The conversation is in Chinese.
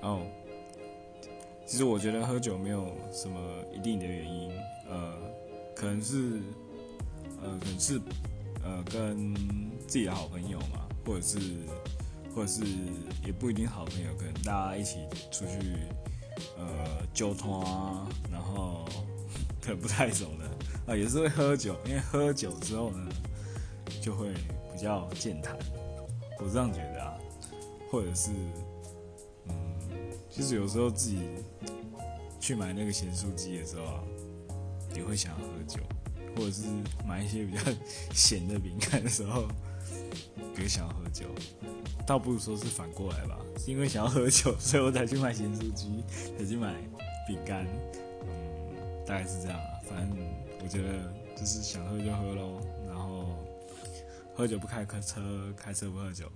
哦，其实我觉得喝酒没有什么一定的原因，呃，可能是，呃，可能是，呃，跟自己的好朋友嘛，或者是，或者是也不一定好朋友，可能大家一起出去，呃，交通啊，然后 可能不太熟的，啊，也是会喝酒，因为喝酒之后呢，就会比较健谈，我是这样觉得啊，或者是。其实有时候自己去买那个咸酥鸡的时候啊，也会想要喝酒，或者是买一些比较 咸的饼干的时候，也想要喝酒。倒不如说是反过来吧，是因为想要喝酒，所以我才去买咸酥鸡，才去买饼干。嗯，大概是这样啊。反正我觉得就是想喝就喝喽，然后喝酒不开车，开车不喝酒。